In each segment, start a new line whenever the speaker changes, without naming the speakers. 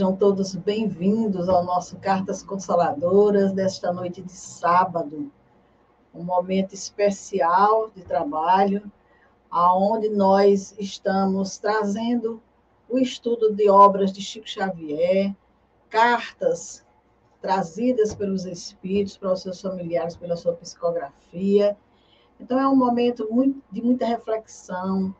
Sejam todos bem-vindos ao nosso Cartas Consoladoras desta noite de sábado, um momento especial de trabalho, aonde nós estamos trazendo o estudo de obras de Chico Xavier, cartas trazidas pelos espíritos para os seus familiares pela sua psicografia. Então é um momento muito, de muita reflexão,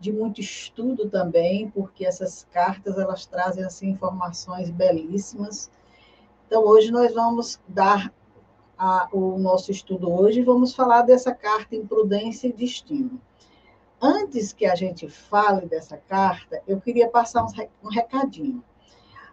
de muito estudo também, porque essas cartas elas trazem assim informações belíssimas. Então hoje nós vamos dar a, o nosso estudo hoje, vamos falar dessa carta Imprudência e Destino. Antes que a gente fale dessa carta, eu queria passar um, recadinho.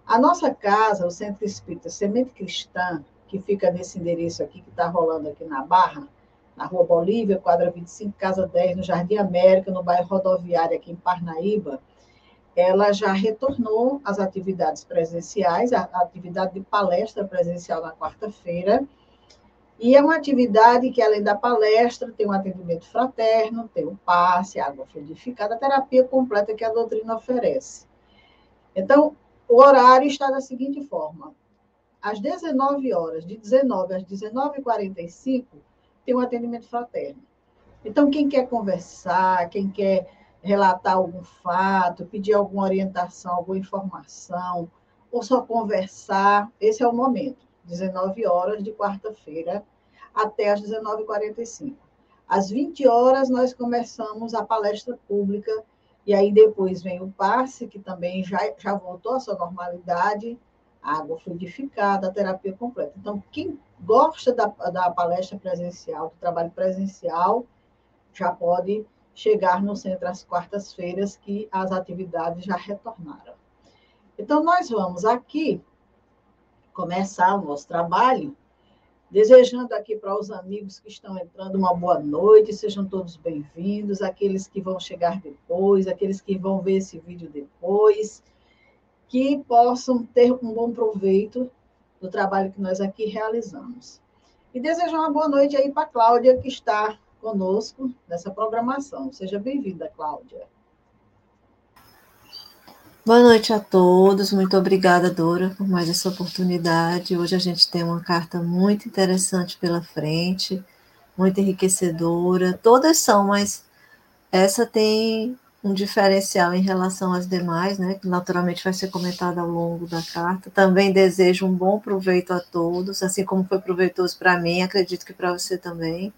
A nossa casa, o Centro Espírita Semente Cristã, que fica nesse endereço aqui, que está rolando aqui na Barra, na Rua Bolívia, quadra 25, casa 10, no Jardim América, no bairro Rodoviário, aqui em Parnaíba, ela já retornou às atividades presenciais, a atividade de palestra presencial na quarta-feira, e é uma atividade que, além da palestra, tem um atendimento fraterno, tem o passe, água fluidificada, a terapia completa que a doutrina oferece. Então, o horário está da seguinte forma: às 19 horas, de 19 às 19h45, tem um atendimento fraterno. Então, quem quer conversar, quem quer relatar algum fato, pedir alguma orientação, alguma informação, ou só conversar, esse é o momento. 19 horas de quarta-feira até às 19h45. Às 20 horas, nós começamos a palestra pública, e aí depois vem o passe, que também já, já voltou à sua normalidade, água fluidificada, a terapia completa. Então, quem gosta da, da palestra presencial, do trabalho presencial, já pode chegar no centro às quartas-feiras, que as atividades já retornaram. Então, nós vamos aqui começar o nosso trabalho, desejando aqui para os amigos que estão entrando uma boa noite, sejam todos bem-vindos, aqueles que vão chegar depois, aqueles que vão ver esse vídeo depois, que possam ter um bom proveito do trabalho que nós aqui realizamos. E desejar uma boa noite aí para Cláudia, que está conosco nessa programação. Seja bem-vinda, Cláudia.
Boa noite a todos, muito obrigada, Dora, por mais essa oportunidade. Hoje a gente tem uma carta muito interessante pela frente, muito enriquecedora. Todas são, mas essa tem um diferencial em relação às demais, né, que naturalmente vai ser comentado ao longo da carta. Também desejo um bom proveito a todos, assim como foi proveitoso para mim, acredito que para você também.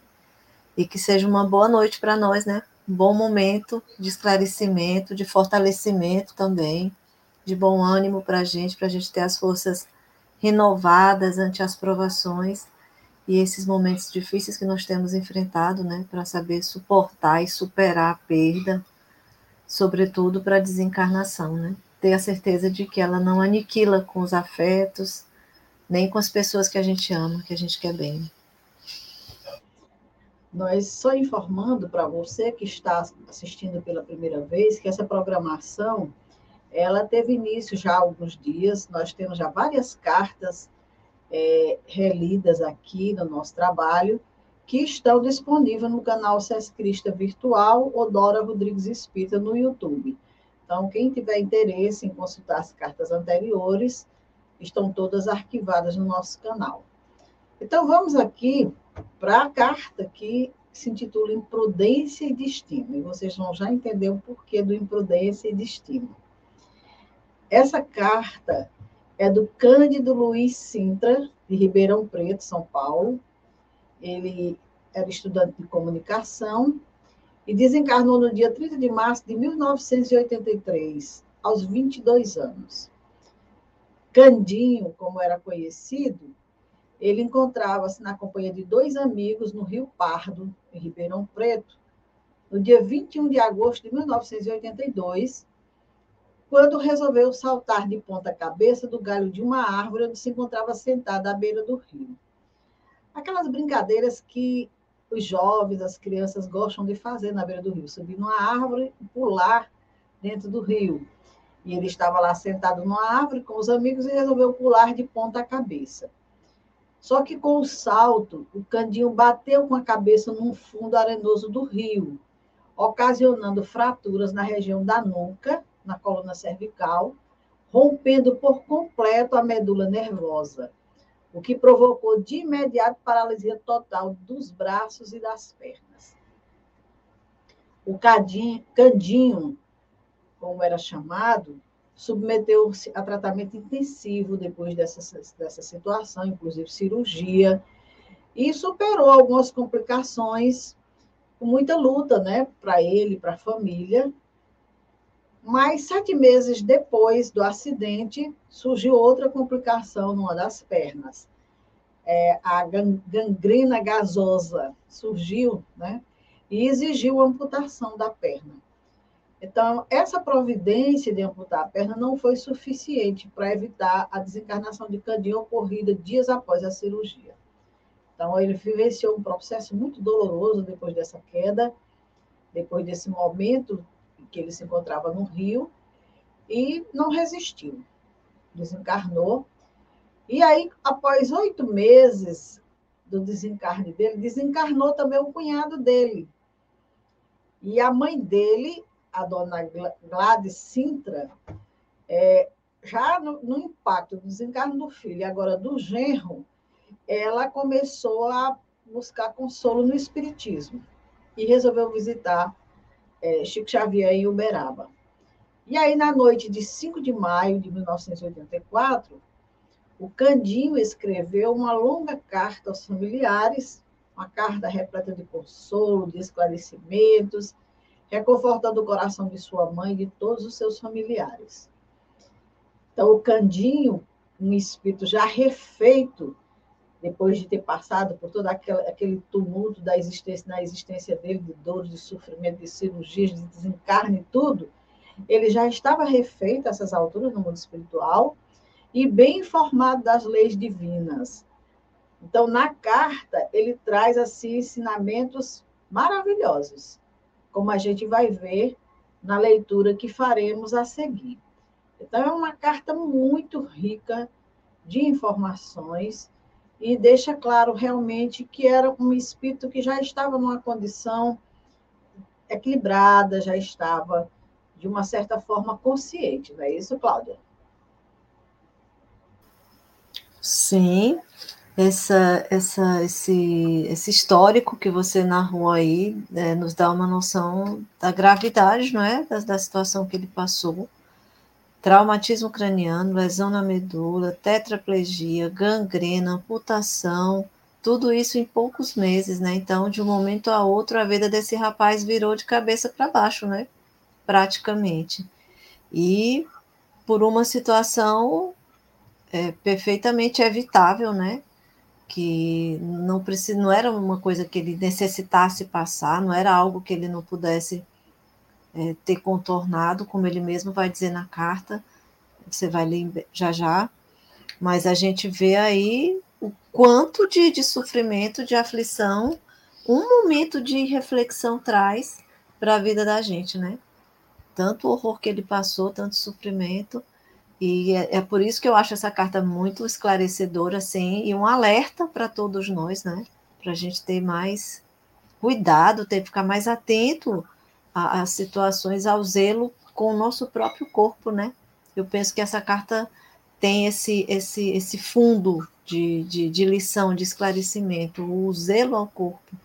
E que seja uma boa noite para nós, né? um bom momento de esclarecimento, de fortalecimento também, de bom ânimo para a gente, para a gente ter as forças renovadas ante as provações e esses momentos difíceis que nós temos enfrentado, né, para saber suportar e superar a perda, sobretudo para a desencarnação, né? Ter a certeza de que ela não aniquila com os afetos, nem com as pessoas que a gente ama, que a gente quer bem.
Nós só informando para você que está assistindo pela primeira vez que essa programação ela teve início já há alguns dias. Nós temos já várias cartas é, relidas aqui no nosso trabalho que estão disponíveis no canal SES Crista Virtual ou Dora Rodrigues Espírita no YouTube. Então, quem tiver interesse em consultar as cartas anteriores, estão todas arquivadas no nosso canal. Então, vamos aqui para a carta que se intitula Imprudência e Destino. E vocês vão já entender o porquê do imprudência e destino. Essa carta é do Cândido Luiz Sintra, de Ribeirão Preto, São Paulo. Ele era estudante de comunicação e desencarnou no dia 30 de março de 1983, aos 22 anos. Candinho, como era conhecido, ele encontrava-se na companhia de dois amigos no Rio Pardo, em Ribeirão Preto, no dia 21 de agosto de 1982, quando resolveu saltar de ponta cabeça do galho de uma árvore onde se encontrava sentada à beira do rio. Aquelas brincadeiras que os jovens, as crianças gostam de fazer na beira do rio, subir numa árvore e pular dentro do rio. E ele estava lá sentado numa árvore com os amigos e resolveu pular de ponta cabeça. Só que com o salto, o candinho bateu com a cabeça num fundo arenoso do rio, ocasionando fraturas na região da nuca, na coluna cervical, rompendo por completo a medula nervosa, o que provocou de imediato paralisia total dos braços e das pernas. O cadinho, candinho, como era chamado, submeteu-se a tratamento intensivo depois dessa, dessa situação, inclusive cirurgia, e superou algumas complicações com muita luta, né, para ele, para a família. Mas sete meses depois do acidente, surgiu outra complicação numa das pernas. É, a gangrena gasosa surgiu, né, e exigiu amputação da perna. Então, essa providência de amputar a perna não foi suficiente para evitar a desencarnação de Candinho ocorrida dias após a cirurgia. Então, ele vivenciou um processo muito doloroso depois dessa queda, depois desse momento que ele se encontrava no Rio, e não resistiu. Desencarnou. E aí, após oito meses do desencarne dele, desencarnou também o cunhado dele. E a mãe dele a dona Gladys Sintra, é, já no, no, impacto do desencarno do filho e agora do genro, ela começou a buscar consolo no Espiritismo e resolveu visitar é, Chico Xavier em Uberaba. E aí, na noite de 5 de maio de 1984, o Candinho escreveu uma longa carta aos familiares, uma carta repleta de consolo, de esclarecimentos, reconfortando o coração de sua mãe e de todos os seus familiares. Então, o Candinho, um espírito já refeito, depois de ter passado por todo aquele, tumulto da existência, na existência dele, de dores, de sofrimento, de cirurgias, de desencarne tudo, ele já estava refeito a essas alturas no mundo espiritual e bem informado das leis divinas. Então, na carta, ele traz assim ensinamentos maravilhosos como a gente vai ver na leitura que faremos a seguir. Então, é uma carta muito rica de informações e deixa claro realmente que era um espírito que já estava numa condição equilibrada, já estava, de uma certa forma, consciente, não é isso, Cláudia?
Sim, essa, essa, esse, esse histórico que você narrou aí é, nos dá uma noção da gravidade, não é? Da, da situação que ele passou. Traumatismo craniano, lesão na medula, tetraplegia, gangrena, amputação, tudo isso em poucos meses, né? Então, de um momento a outro, a vida desse rapaz virou de cabeça para baixo, né? Praticamente. E por uma situação é, perfeitamente evitável, né? que não precisa, não era uma coisa que ele necessitasse passar, não era algo que ele não pudesse é, ter contornado, como ele mesmo vai dizer na carta, você vai ler já já, mas a gente vê aí o quanto de, de sofrimento, de aflição, um momento de reflexão traz para a vida da gente, né? Tanto horror que ele passou, tanto sofrimento, e é, é, por isso que eu acho essa carta muito esclarecedora, assim, e um alerta para todos nós, né? Para a gente ter mais cuidado, ter ficar mais atento às situações, ao zelo com o nosso próprio corpo, né? Eu penso que essa carta tem esse, esse, esse fundo de, de, de lição, de esclarecimento, o zelo ao corpo,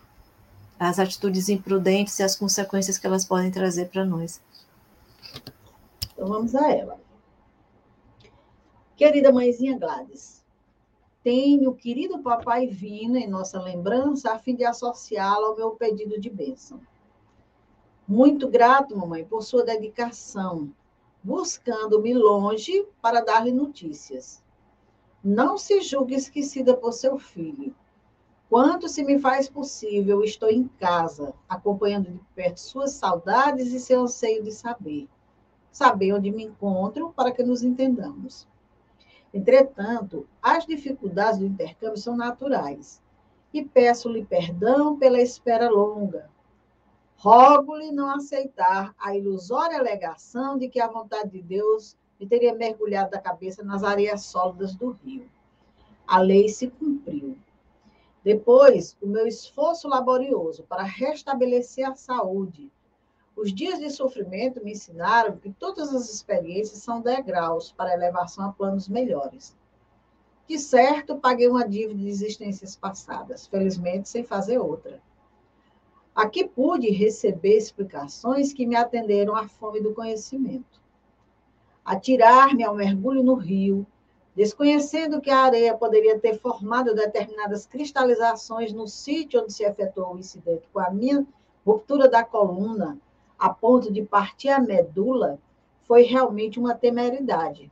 as atitudes imprudentes e as consequências que elas podem trazer para nós.
Então vamos a ela. Querida mãezinha Gladys, tenho o querido papai vindo em nossa lembrança a fim de associá-lo ao meu pedido de bênção. Muito grato, mamãe, por sua dedicação, buscando-me longe para dar-lhe notícias. Não se julgue esquecida por seu filho. Quanto se me faz possível, estou em casa, acompanhando de perto suas saudades e seu anseio de saber. Saber onde me encontro para que nos entendamos. Entretanto, as dificuldades do intercâmbio são naturais e peço-lhe perdão pela espera longa. Rogo-lhe não aceitar a ilusória alegação de que a vontade de Deus me teria mergulhado da cabeça nas areias sólidas do rio. A lei se cumpriu. Depois, o meu esforço laborioso para restabelecer a saúde. Os dias de sofrimento me ensinaram que todas as experiências são degraus para elevação a planos melhores. De certo, paguei uma dívida de existências passadas, felizmente sem fazer outra. Aqui pude receber explicações que me atenderam à fome do conhecimento atirar-me ao mergulho no rio, desconhecendo que a areia poderia ter formado determinadas cristalizações no sítio onde se efetuou o incidente, com a minha ruptura da coluna, a ponto de partir a medula, foi realmente uma temeridade,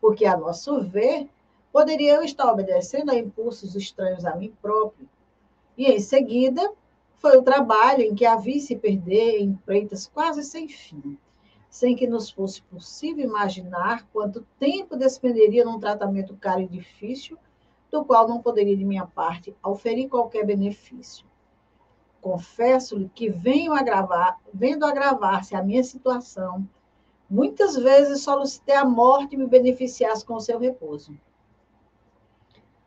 porque, a nosso ver, poderia eu estar obedecendo a impulsos estranhos a mim próprio. E, em seguida, foi o trabalho em que a vi se perder em empreitas quase sem fim sem que nos fosse possível imaginar quanto tempo despenderia num tratamento caro e difícil, do qual não poderia, de minha parte, oferir qualquer benefício. Confesso-lhe que venho agravar, vendo agravar-se a minha situação, muitas vezes solicitei a morte me beneficiasse com seu repouso.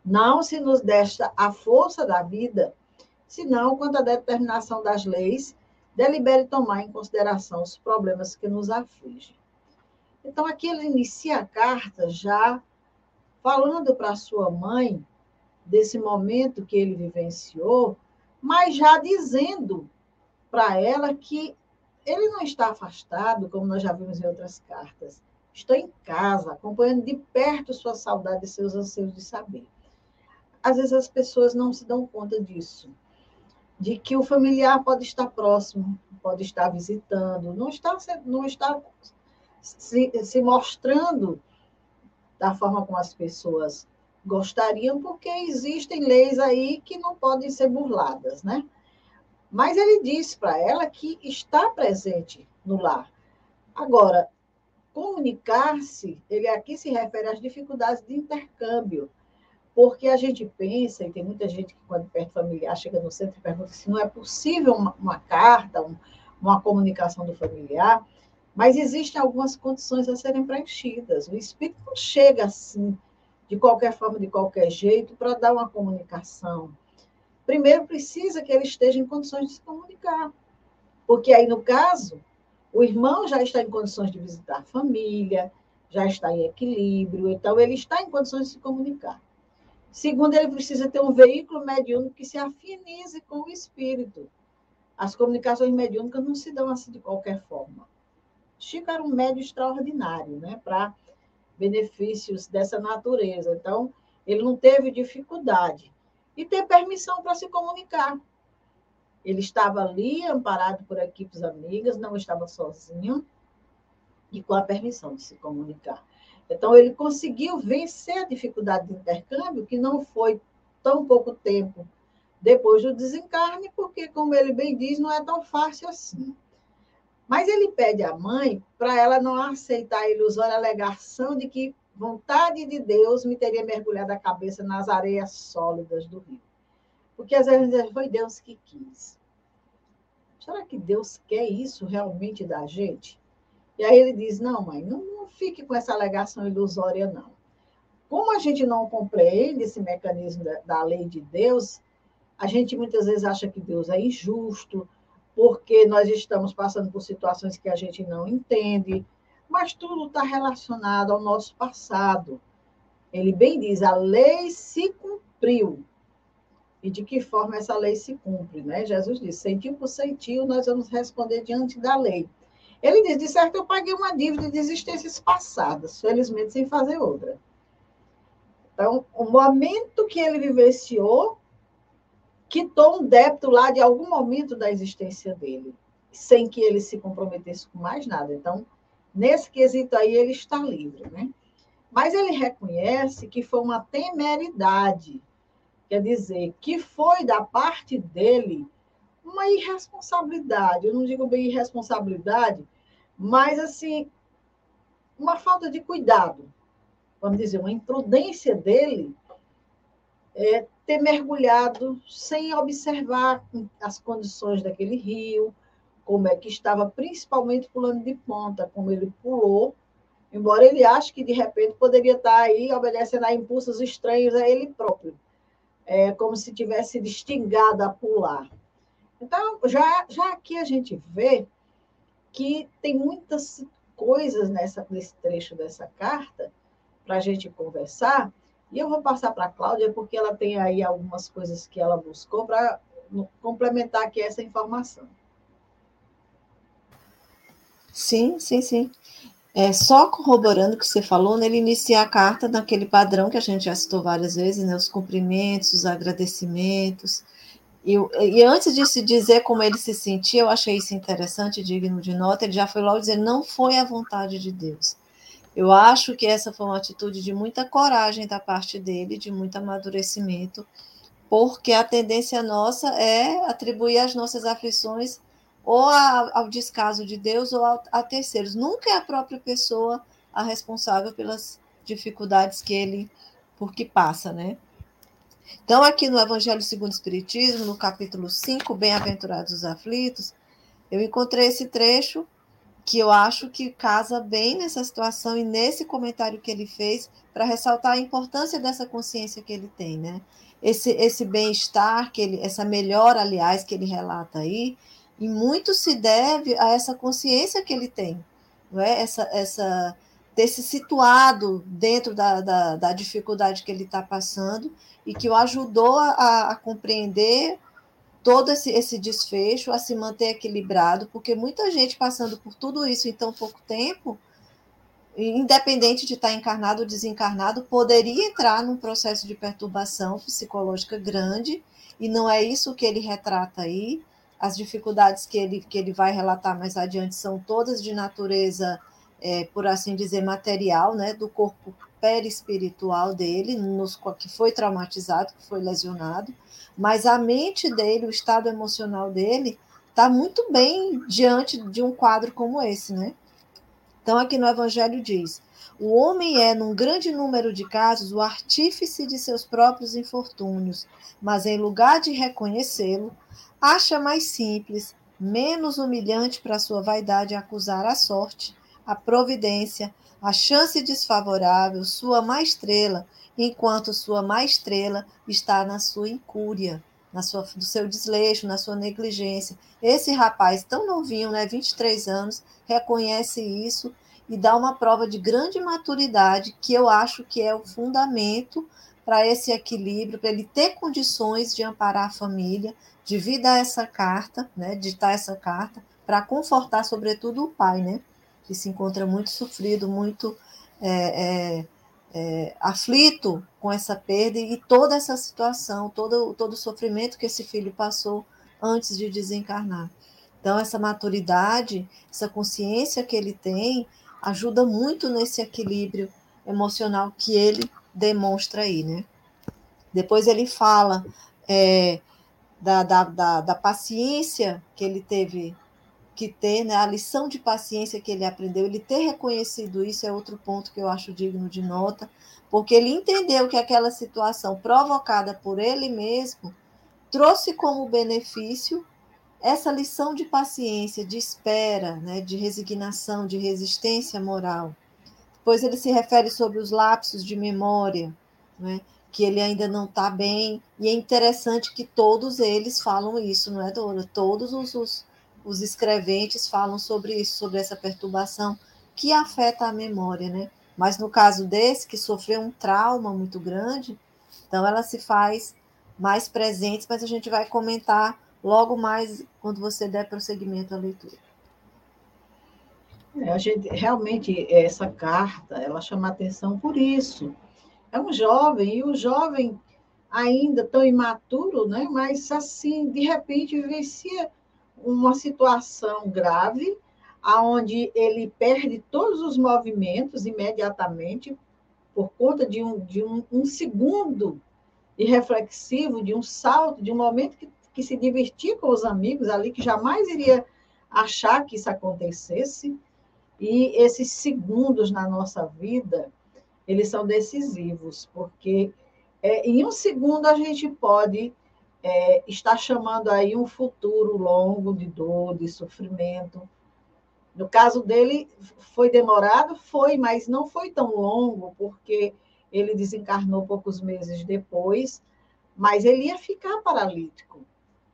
Não se nos desta a força da vida, senão quanto à determinação das leis delibere tomar em consideração os problemas que nos afligem. Então, aqui ele inicia a carta já falando para sua mãe desse momento que ele vivenciou, mas já dizendo para ela que ele não está afastado, como nós já vimos em outras cartas. Estou em casa, acompanhando de perto sua saudade e seus anseios de saber. Às vezes as pessoas não se dão conta disso de que o familiar pode estar próximo, pode estar visitando, não está, não está se, se mostrando da forma como as pessoas gostariam, porque existem leis aí que não podem ser burladas, né? Mas ele diz para ela que está presente no lar. Agora, comunicar-se, ele aqui se refere às dificuldades de intercâmbio, porque a gente pensa, e tem muita gente que, quando perto familiar, chega no centro e pergunta se não é possível uma, uma carta, um, uma comunicação do familiar, mas existem algumas condições a serem preenchidas. O espírito não chega assim, de qualquer forma, de qualquer jeito, para dar uma comunicação. Primeiro, precisa que ele esteja em condições de se comunicar. Porque aí, no caso, o irmão já está em condições de visitar a família, já está em equilíbrio, então ele está em condições de se comunicar. Segundo, ele precisa ter um veículo mediúnico que se afinize com o espírito. As comunicações mediúnicas não se dão assim de qualquer forma. Chico era um médio extraordinário, né, para benefícios dessa natureza. Então, ele não teve dificuldade. E ter permissão para se comunicar. Ele estava ali, amparado por equipes amigas, não estava sozinho, e com a permissão de se comunicar. Então, ele conseguiu vencer a dificuldade de intercâmbio, que não foi tão pouco tempo depois do desencarne, porque, como ele bem diz, não é tão fácil assim. Mas ele pede à mãe para ela não aceitar a ilusória alegação de que vontade de Deus me teria mergulhado a cabeça nas areias sólidas do rio. Porque às vezes foi Deus que quis. Será que Deus quer isso realmente da gente? E aí ele diz: não, mãe, não, não fique com essa alegação ilusória, não. Como a gente não compreende esse mecanismo da, da lei de Deus, a gente muitas vezes acha que Deus é injusto, porque nós estamos passando por situações que a gente não entende, mas tudo está relacionado ao nosso passado. Ele bem diz: a lei se cumpriu. E de que forma essa lei se cumpre? Né? Jesus disse: sentiu por sentiu, nós vamos responder diante da lei. Ele diz, de certo, eu paguei uma dívida de existências passadas, felizmente sem fazer outra. Então, o momento que ele vivenciou, quitou um débito lá de algum momento da existência dele, sem que ele se comprometesse com mais nada. Então, nesse quesito aí, ele está livre, né? Mas ele reconhece que foi uma temeridade, quer dizer, que foi da parte dele uma irresponsabilidade. Eu não digo bem irresponsabilidade, mas assim, uma falta de cuidado, vamos dizer, uma imprudência dele é, ter mergulhado sem observar as condições daquele rio, como é que estava, principalmente pulando de ponta, como ele pulou, embora ele ache que de repente poderia estar aí obedecendo a impulsos estranhos a ele próprio, é como se tivesse destingado a pular. Então, já, já aqui a gente vê que tem muitas coisas nessa, nesse trecho dessa carta para a gente conversar, e eu vou passar para a Cláudia, porque ela tem aí algumas coisas que ela buscou para complementar aqui essa informação.
Sim, sim, sim. É, só corroborando o que você falou, né, ele inicia a carta naquele padrão que a gente já citou várias vezes, né, os cumprimentos, os agradecimentos. E, e antes de se dizer como ele se sentia, eu achei isso interessante, digno de nota, ele já foi logo dizer, não foi a vontade de Deus. Eu acho que essa foi uma atitude de muita coragem da parte dele, de muito amadurecimento, porque a tendência nossa é atribuir as nossas aflições ou ao descaso de Deus ou a, terceiros. Nunca é a própria pessoa a responsável pelas dificuldades que ele por que passa, né? Então, aqui no Evangelho segundo o Espiritismo, no capítulo 5, Bem-aventurados os aflitos, eu encontrei esse trecho que eu acho que casa bem nessa situação e nesse comentário que ele fez para ressaltar a importância dessa consciência que ele tem, né? Esse, esse bem-estar, que ele, essa melhora, aliás, que ele relata aí, e muito se deve a essa consciência que ele tem, não é? Essa, essa ter se situado dentro da, da, da dificuldade que ele está passando e que o ajudou a, a compreender todo esse, esse desfecho, a se manter equilibrado, porque muita gente passando por tudo isso em tão pouco tempo, independente de estar encarnado ou desencarnado, poderia entrar num processo de perturbação psicológica grande, e não é isso que ele retrata aí. As dificuldades que ele, que ele vai relatar mais adiante são todas de natureza, é, por assim dizer, material, né, do corpo perispiritual dele, nos, que foi traumatizado, que foi lesionado, mas a mente dele, o estado emocional dele, está muito bem diante de um quadro como esse, né? Então, aqui no Evangelho diz: o homem é, num grande número de casos, o artífice de seus próprios infortúnios, mas em lugar de reconhecê-lo, acha mais simples, menos humilhante para sua vaidade acusar a sorte, a providência, a chance desfavorável, sua má estrela, enquanto sua má estrela está na sua incúria, na sua, no seu desleixo, na sua negligência. Esse rapaz tão novinho, né, 23 anos, reconhece isso e dá uma prova de grande maturidade, que eu acho que é o fundamento para esse equilíbrio, para ele ter condições de amparar a família, de vir dar essa carta, né, ditar essa carta, para confortar, sobretudo, o pai, né? Que se encontra muito sofrido, muito é, é, é, aflito com essa perda e toda essa situação, todo, todo o sofrimento que esse filho passou antes de desencarnar. Então, essa maturidade, essa consciência que ele tem, ajuda muito nesse equilíbrio emocional que ele demonstra aí, né? Depois ele fala é, da, da, da, da paciência que ele teve que ter, né, a lição de paciência que ele aprendeu, ele ter reconhecido isso é outro ponto que eu acho digno de nota, porque ele entendeu que aquela situação provocada por ele mesmo trouxe como benefício essa lição de paciência, de espera, né, de resignação, de resistência moral. Depois ele se refere sobre os lapsos de memória, né, que ele ainda não está bem, e é interessante que todos eles falam isso, não é, Dora? Todos os, os os escreventes falam sobre isso, sobre essa perturbação que afeta a memória, né? Mas no caso desse, que sofreu um trauma muito grande, então ela se faz mais presente, mas a gente vai comentar logo mais quando você der prosseguimento à leitura.
É, a gente realmente essa carta, ela chama atenção por isso, é um jovem, e o jovem ainda tão imaturo, né? mas assim, de repente, vivencia uma situação grave, aonde ele perde todos os movimentos imediatamente, por conta de um, de um, um segundo irreflexivo, de um salto, de um momento que, que se divertia com os amigos ali, que jamais iria achar que isso acontecesse. E esses segundos na nossa vida, eles são decisivos, porque é, em um segundo a gente pode é, estar chamando aí um futuro longo de dor, de sofrimento, no caso dele, foi demorado? Foi, mas não foi tão longo, porque ele desencarnou poucos meses depois, mas ele ia ficar paralítico.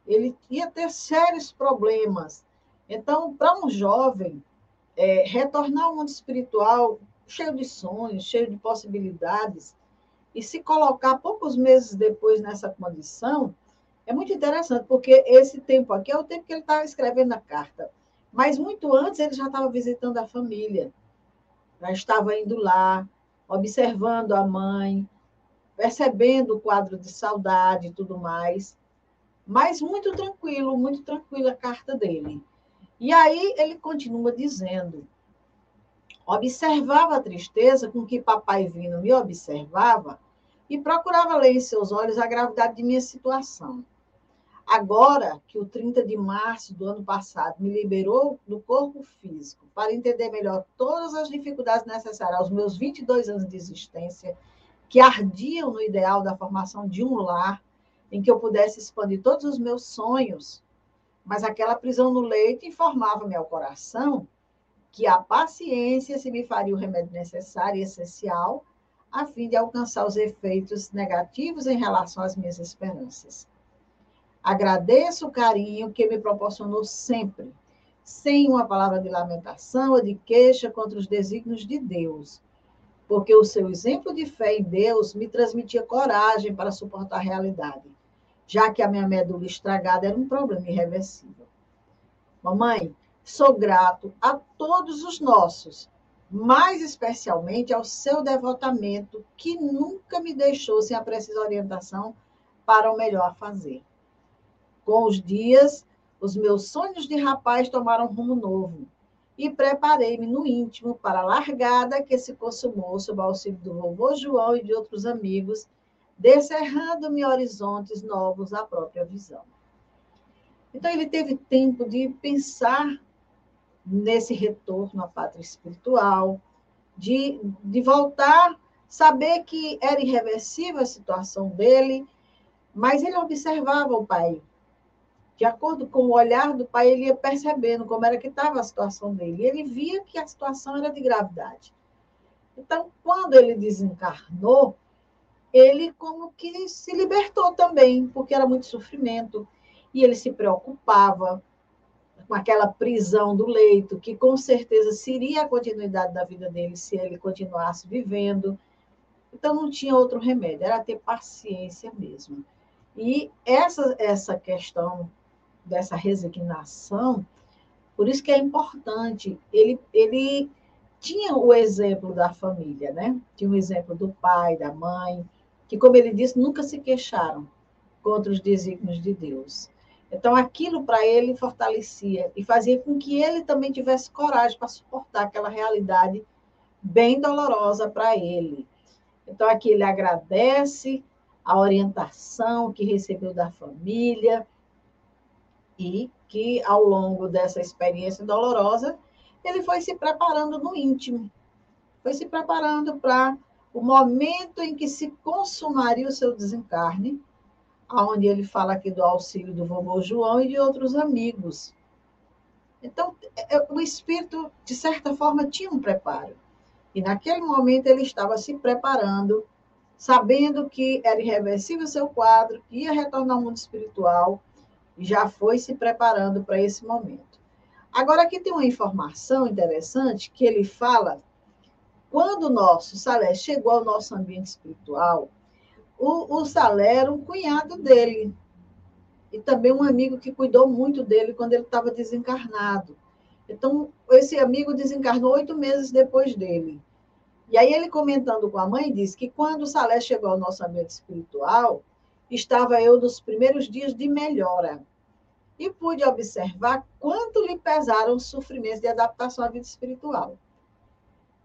Ele ia ter sérios problemas. Então, para um jovem, é, retornar ao mundo espiritual cheio de sonhos, cheio de possibilidades, e se colocar poucos meses depois nessa condição, é muito interessante, porque esse tempo aqui é o tempo que ele está escrevendo a carta. Mas muito antes ele já estava visitando a família, já estava indo lá, observando a mãe, percebendo o quadro de saudade e tudo mais. Mas muito tranquilo, muito tranquila a carta dele. E aí ele continua dizendo: observava a tristeza com que papai vindo me observava e procurava ler em seus olhos a gravidade de minha situação. Agora que o 30 de março do ano passado me liberou do corpo físico para entender melhor todas as dificuldades necessárias aos meus 22 anos de existência, que ardiam no ideal da formação de um lar em que eu pudesse expandir todos os meus sonhos, mas aquela prisão no leito informava-me ao coração que a paciência se me faria o remédio necessário e essencial a fim de alcançar os efeitos negativos em relação às minhas esperanças. Agradeço o carinho que me proporcionou sempre, sem uma palavra de lamentação ou de queixa contra os desígnios de Deus, porque o seu exemplo de fé em Deus me transmitia coragem para suportar a realidade, já que a minha medula estragada era um problema irreversível. Mamãe, sou grato a todos os nossos, mais especialmente ao seu devotamento, que nunca me deixou sem a precisa orientação para o melhor fazer. Com os dias, os meus sonhos de rapaz tomaram um rumo novo e preparei-me no íntimo para a largada que se consumou sob o auxílio do vovô João e de outros amigos, descerrando-me horizontes novos à própria visão. Então, ele teve tempo de pensar nesse retorno à pátria espiritual, de, de voltar, saber que era irreversível a situação dele, mas ele observava o pai de acordo com o olhar do pai, ele ia percebendo como era que estava a situação dele. Ele via que a situação era de gravidade. Então, quando ele desencarnou, ele como que se libertou também, porque era muito sofrimento. E ele se preocupava com aquela prisão do leito, que com certeza seria a continuidade da vida dele se ele continuasse vivendo. Então, não tinha outro remédio, era ter paciência mesmo. E essa, essa questão dessa resignação, por isso que é importante. Ele, ele tinha o exemplo da família, né? Tinha o exemplo do pai, da mãe, que, como ele disse, nunca se queixaram contra os desígnios de Deus. Então, aquilo para ele fortalecia e fazia com que ele também tivesse coragem para suportar aquela realidade bem dolorosa para ele. Então, aqui ele agradece a orientação que recebeu da família, e que, ao longo dessa experiência dolorosa, ele foi se preparando no íntimo, foi se preparando para o momento em que se consumaria o seu desencarne, aonde ele fala aqui do auxílio do vovô João e de outros amigos. Então, é, o espírito, de certa forma, tinha um preparo. E naquele momento ele estava se preparando, sabendo que era irreversível o seu quadro, que ia retornar ao mundo espiritual, já foi se preparando para esse momento. Agora, aqui tem uma informação interessante que ele fala: quando o nosso Salé chegou ao nosso ambiente espiritual, o, o Salé era um cunhado dele, e também um amigo que cuidou muito dele quando ele estava desencarnado. Então, esse amigo desencarnou oito meses depois dele. E aí ele comentando com a mãe disse que quando o Salé chegou ao nosso ambiente espiritual, estava eu nos primeiros dias de melhora e pude observar quanto lhe pesaram os sofrimentos de adaptação à vida espiritual.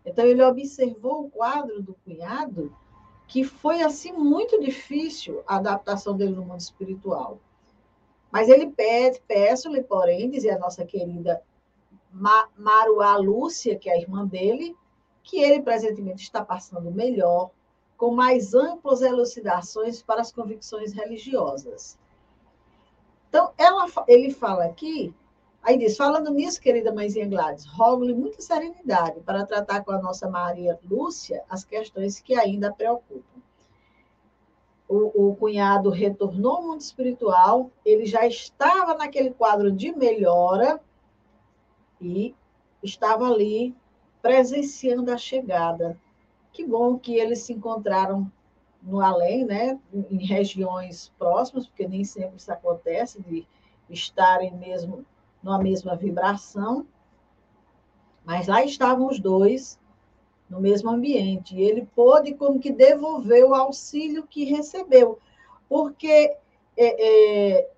Então ele observou o quadro do cunhado, que foi assim muito difícil a adaptação dele no mundo espiritual. Mas ele pede, peço-lhe, porém, dizia a nossa querida Maruá Lúcia, que é a irmã dele, que ele presentemente está passando melhor, com mais amplas elucidações para as convicções religiosas. Então, ela, ele fala aqui, aí diz, falando nisso, querida mãezinha Gladys, rogo-lhe muita serenidade para tratar com a nossa Maria Lúcia as questões que ainda preocupam. O, o cunhado retornou ao mundo espiritual, ele já estava naquele quadro de melhora e estava ali presenciando a chegada. Que bom que eles se encontraram no além, né, em regiões próximas, porque nem sempre isso acontece, de estarem mesmo numa mesma vibração, mas lá estavam os dois no mesmo ambiente, e ele pôde como que devolver o auxílio que recebeu, porque é, é,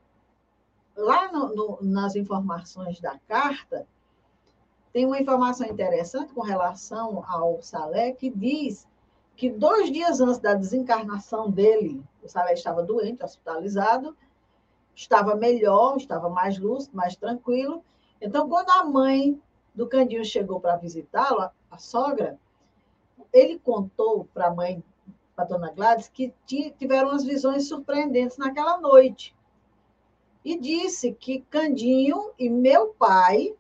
lá no, no, nas informações da carta, tem uma informação interessante com relação ao Salé, que diz que dois dias antes da desencarnação dele, o Salé estava doente, hospitalizado, estava melhor, estava mais lúcido, mais tranquilo. Então, quando a mãe do Candinho chegou para visitá-lo, a sogra, ele contou para a mãe, para a dona Gladys, que tiveram umas visões surpreendentes naquela noite. E disse que Candinho e meu pai,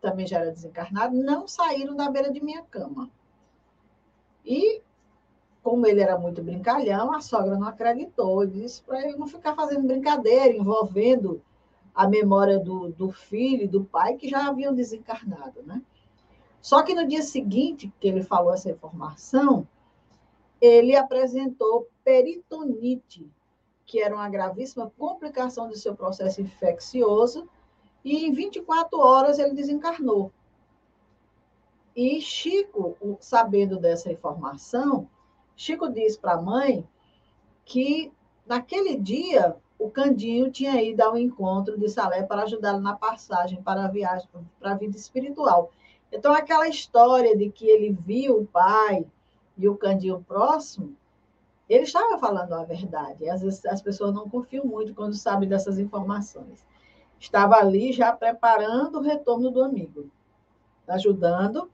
também já era desencarnado, não saíram da beira de minha cama. E como ele era muito brincalhão, a sogra não acreditou disse para ele não ficar fazendo brincadeira, envolvendo a memória do, do filho e do pai que já haviam desencarnado, né? Só que no dia seguinte que ele falou essa informação, ele apresentou peritonite, que era uma gravíssima complicação do seu processo infeccioso, e em 24 horas ele desencarnou. E Chico, sabendo dessa informação, Chico disse para a mãe que naquele dia o Candinho tinha ido ao encontro de Salé para ajudá-lo na passagem para a viagem para a vida espiritual. Então, aquela história de que ele viu o pai e o Candinho próximo, ele estava falando a verdade. Às vezes as pessoas não confiam muito quando sabem dessas informações. Estava ali já preparando o retorno do amigo, ajudando,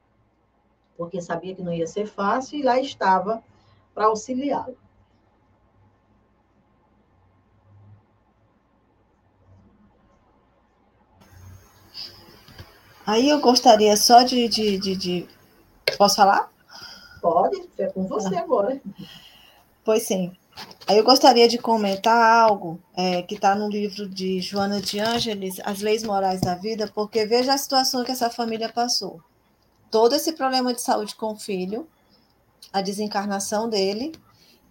porque sabia que não ia ser fácil, e lá estava para auxiliá-lo.
Aí eu gostaria só de, de, de, de... Posso falar?
Pode, é com você ah. agora.
Pois sim. Eu gostaria de comentar algo é, que está no livro de Joana de Ângeles, As Leis Morais da Vida, porque veja a situação que essa família passou. Todo esse problema de saúde com o filho, a desencarnação dele,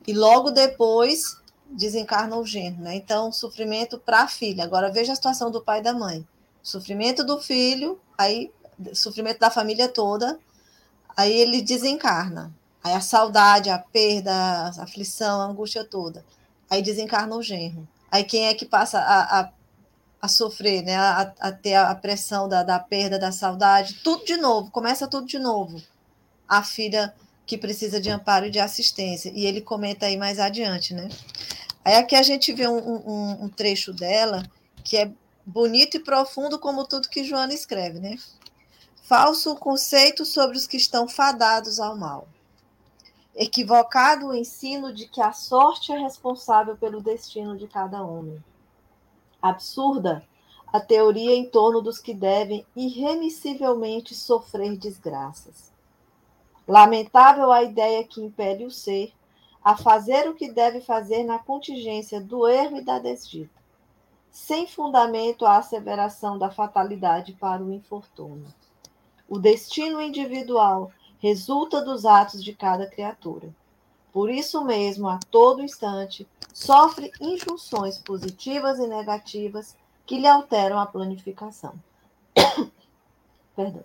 e logo depois desencarna o genro, né? Então, sofrimento para a filha. Agora veja a situação do pai e da mãe. Sofrimento do filho, aí sofrimento da família toda, aí ele desencarna. Aí a saudade, a perda, a aflição, a angústia toda. Aí desencarna o genro. Aí quem é que passa a, a, a sofrer, né? A, a, ter a pressão da, da perda, da saudade, tudo de novo, começa tudo de novo. A filha que precisa de amparo e de assistência. E ele comenta aí mais adiante, né? Aí aqui a gente vê um, um, um trecho dela que é bonito e profundo, como tudo que Joana escreve, né? Falso conceito sobre os que estão fadados ao mal. Equivocado o ensino de que a sorte é responsável pelo destino de cada homem. Absurda a teoria em torno dos que devem irremissivelmente sofrer desgraças. Lamentável a ideia que impele o ser a fazer o que deve fazer na contingência do erro e da desdita, sem fundamento a asseveração da fatalidade para o infortúnio. O destino individual resulta dos atos de cada criatura. Por isso mesmo, a todo instante, sofre injunções positivas e negativas que lhe alteram a planificação. Perdão.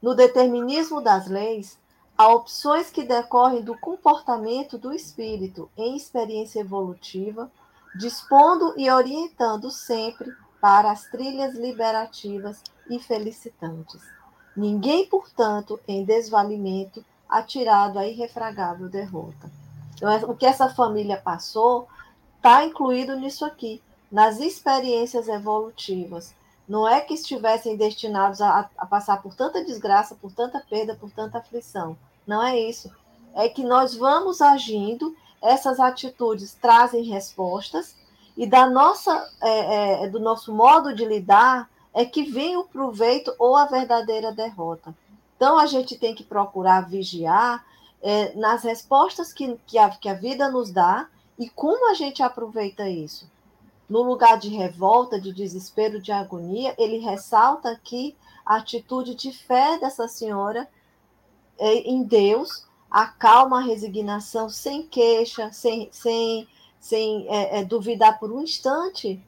No determinismo das leis, a opções que decorrem do comportamento do espírito em experiência evolutiva, dispondo e orientando sempre para as trilhas liberativas e felicitantes. Ninguém, portanto, em desvalimento, atirado à irrefragável derrota. Então, é, o que essa família passou está incluído nisso aqui, nas experiências evolutivas. Não é que estivessem destinados a, a passar por tanta desgraça, por tanta perda, por tanta aflição. Não é isso. É que nós vamos agindo, essas atitudes trazem respostas, e da nossa, é, é, do nosso modo de lidar é que vem o proveito ou a verdadeira derrota. Então a gente tem que procurar vigiar é, nas respostas que, que, a, que a vida nos dá e como a gente aproveita isso. No lugar de revolta, de desespero, de agonia, ele ressalta aqui a atitude de fé dessa senhora é, em Deus, a calma, a resignação, sem queixa, sem, sem, sem é, é, duvidar por um instante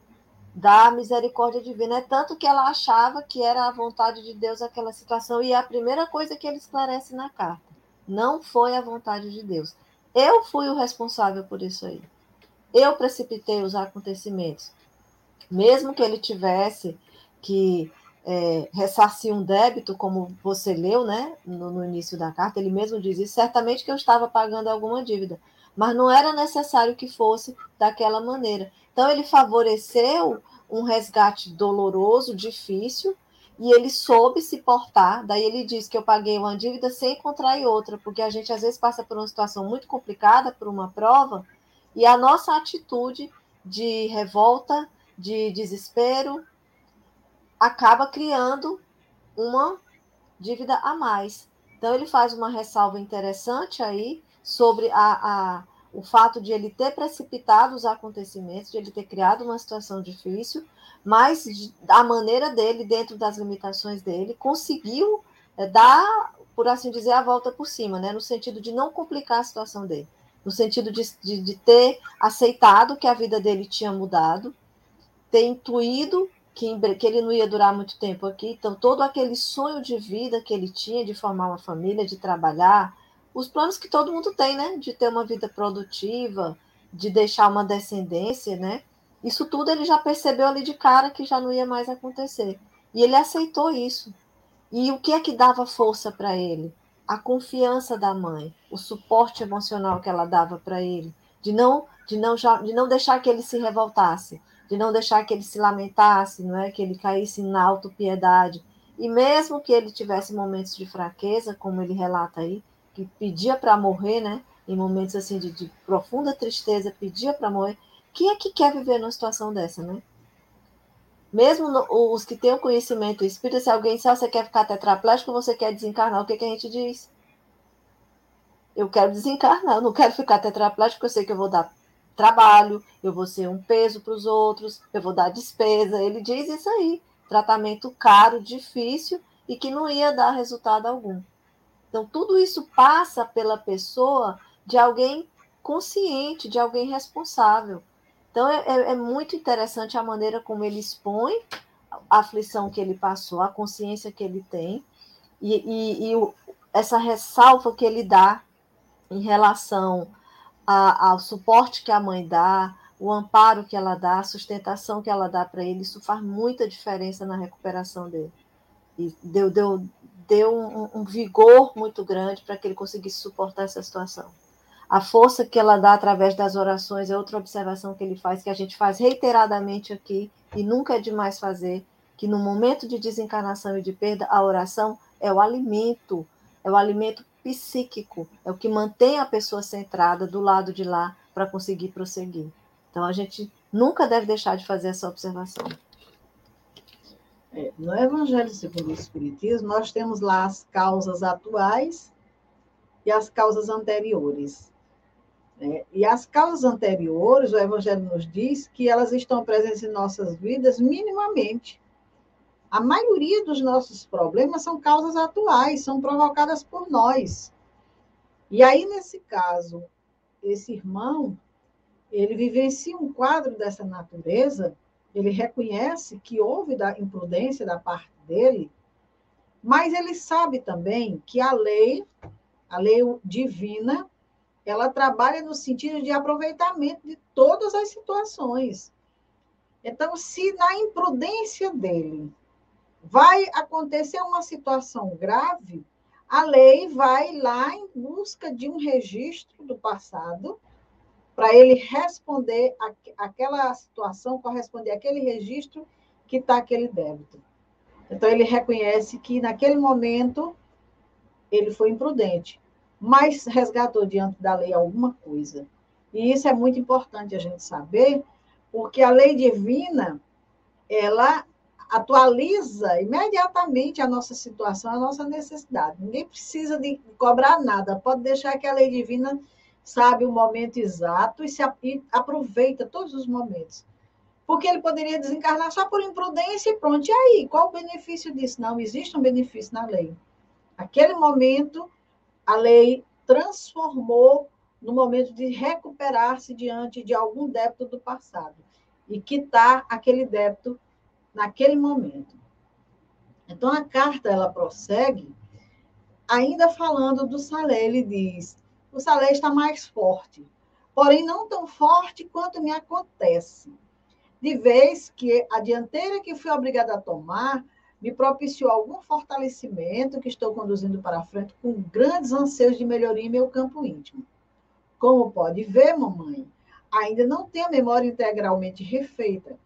da misericórdia divina. É tanto que ela achava que era a vontade de Deus aquela situação, e é a primeira coisa que ele esclarece na carta. Não foi a vontade de Deus. Eu fui o responsável por isso aí. Eu precipitei os acontecimentos. Mesmo que ele tivesse que é, ressarcir um débito, como você leu né, no, no início da carta, ele mesmo diz isso, certamente que eu estava pagando alguma dívida, mas não era necessário que fosse daquela maneira. Então, ele favoreceu um resgate doloroso, difícil, e ele soube se portar. Daí ele diz que eu paguei uma dívida sem contrair outra, porque a gente às vezes passa por uma situação muito complicada, por uma prova, e a nossa atitude de revolta, de desespero, acaba criando uma dívida a mais. Então ele faz uma ressalva interessante aí sobre a, a o fato de ele ter precipitado os acontecimentos, de ele ter criado uma situação difícil, mas a maneira dele, dentro das limitações dele, conseguiu é, dar, por assim dizer, a volta por cima, né? no sentido de não complicar a situação dele, no sentido de, de, de ter aceitado que a vida dele tinha mudado, ter intuído que, que ele não ia durar muito tempo aqui, então todo aquele sonho de vida que ele tinha de formar uma família, de trabalhar, os planos que todo mundo tem, né? De ter uma vida produtiva, de deixar uma descendência, né? Isso tudo ele já percebeu ali de cara que já não ia mais acontecer. E ele aceitou isso. E o que é que dava força para ele? A confiança da mãe, o suporte emocional que ela dava para ele, de não, de não de não deixar que ele se revoltasse, de não deixar que ele se lamentasse, não é que ele caísse na autopiedade. E mesmo que ele tivesse momentos de fraqueza, como ele relata aí, que pedia para morrer, né? Em momentos assim de, de profunda tristeza, pedia para morrer. Quem é que quer viver numa situação dessa, né? Mesmo no, os que têm o conhecimento espírita, se alguém disser, ah, você quer ficar tetraplégico você quer desencarnar, o que, que a gente diz? Eu quero desencarnar, eu não quero ficar tetraplégico, porque eu sei que eu vou dar trabalho, eu vou ser um peso para os outros, eu vou dar despesa. Ele diz isso aí. Tratamento caro, difícil e que não ia dar resultado algum. Então, tudo isso passa pela pessoa de alguém consciente, de alguém responsável. Então, é, é, é muito interessante a maneira como ele expõe a aflição que ele passou, a consciência que ele tem, e, e, e o, essa ressalva que ele dá em relação a, ao suporte que a mãe dá, o amparo que ela dá, a sustentação que ela dá para ele, isso faz muita diferença na recuperação dele. E deu, deu, deu um, um vigor muito grande para que ele conseguisse suportar essa situação. A força que ela dá através das orações é outra observação que ele faz, que a gente faz reiteradamente aqui, e nunca é demais fazer, que no momento de desencarnação e de perda, a oração é o alimento, é o alimento psíquico, é o que mantém a pessoa centrada do lado de lá para conseguir prosseguir. Então a gente nunca deve deixar de fazer essa observação.
É, no Evangelho segundo o Espiritismo, nós temos lá as causas atuais e as causas anteriores. Né? E as causas anteriores, o Evangelho nos diz que elas estão presentes em nossas vidas minimamente. A maioria dos nossos problemas são causas atuais, são provocadas por nós. E aí, nesse caso, esse irmão, ele vivencia um quadro dessa natureza ele reconhece que houve da imprudência da parte dele, mas ele sabe também que a lei, A lei divina, ela trabalha no sentido de aproveitamento de todas as situações. Então, se na imprudência dele vai acontecer uma situação grave, a lei vai lá em busca de um registro do passado para ele responder aquela situação, corresponder àquele registro que está aquele débito. Então, ele reconhece que naquele momento ele foi imprudente, mas resgatou diante da lei alguma coisa. E isso é muito importante a gente saber, porque a lei divina, ela atualiza imediatamente a nossa situação, a nossa necessidade. Ninguém precisa de cobrar nada, pode deixar que a lei divina sabe o momento exato e se aproveita todos os momentos. Porque ele poderia desencarnar só por imprudência e pronto. E aí, qual o benefício disso? Não existe um benefício na lei. Aquele momento, a lei transformou no momento de recuperar-se diante de algum débito do passado e quitar aquele débito naquele momento. Então, a carta ela prossegue, ainda falando do Salé, ele diz: o Salé está mais forte, porém não tão forte quanto me acontece. De vez que a dianteira que fui obrigada a tomar me propiciou algum fortalecimento que estou conduzindo para frente com grandes anseios de melhoria em meu campo íntimo. Como pode ver, mamãe, ainda não tenho a memória integralmente refeita,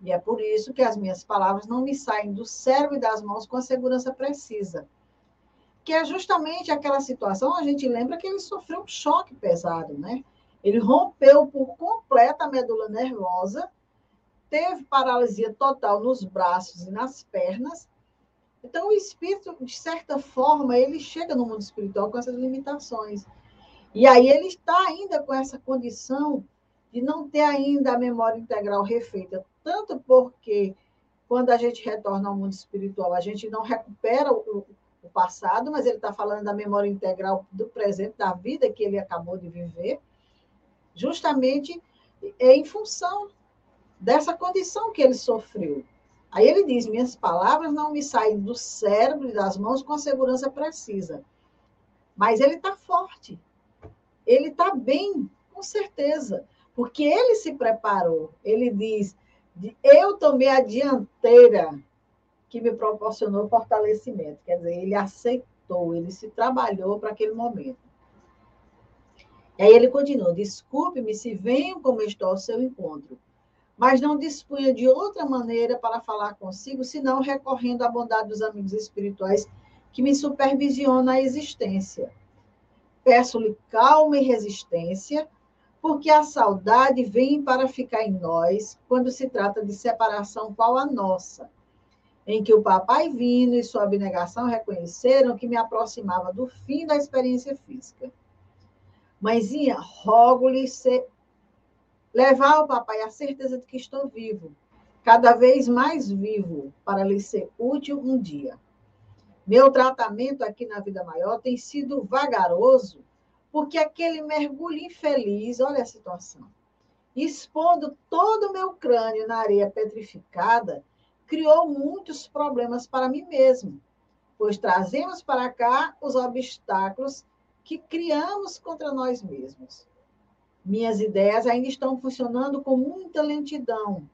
e é por isso que as minhas palavras não me saem do cérebro e das mãos com a segurança precisa. Que é justamente aquela situação, a gente lembra que ele sofreu um choque pesado, né? Ele rompeu por completo a medula nervosa, teve paralisia total nos braços e nas pernas. Então, o espírito, de certa forma, ele chega no mundo espiritual com essas limitações. E aí ele está ainda com essa condição de não ter ainda a memória integral refeita, tanto porque quando a gente retorna ao mundo espiritual, a gente não recupera o, o passado, mas ele está falando da memória integral do presente, da vida que ele acabou de viver, justamente é em função dessa condição que ele sofreu. Aí ele diz: Minhas palavras não me saem do cérebro e das mãos com a segurança precisa. Mas ele está forte, ele está bem, com certeza porque ele se preparou. Ele diz: eu tomei a dianteira que me proporcionou fortalecimento. Quer dizer, ele aceitou, ele se trabalhou para aquele momento. E aí ele continua: desculpe-me se venho como estou ao seu encontro, mas não dispunha de outra maneira para falar consigo, senão recorrendo à bondade dos amigos espirituais que me supervisionam a existência. Peço-lhe calma e resistência porque a saudade vem para ficar em nós quando se trata de separação qual a nossa, em que o papai Vino e sua abnegação reconheceram que me aproximava do fim da experiência física. Mãezinha, rogo-lhe se... levar ao papai a certeza de que estou vivo, cada vez mais vivo, para lhe ser útil um dia. Meu tratamento aqui na vida maior tem sido vagaroso porque aquele mergulho infeliz, olha a situação, expondo todo o meu crânio na areia petrificada, criou muitos problemas para mim mesmo, pois trazemos para cá os obstáculos que criamos contra nós mesmos. Minhas ideias ainda estão funcionando com muita lentidão,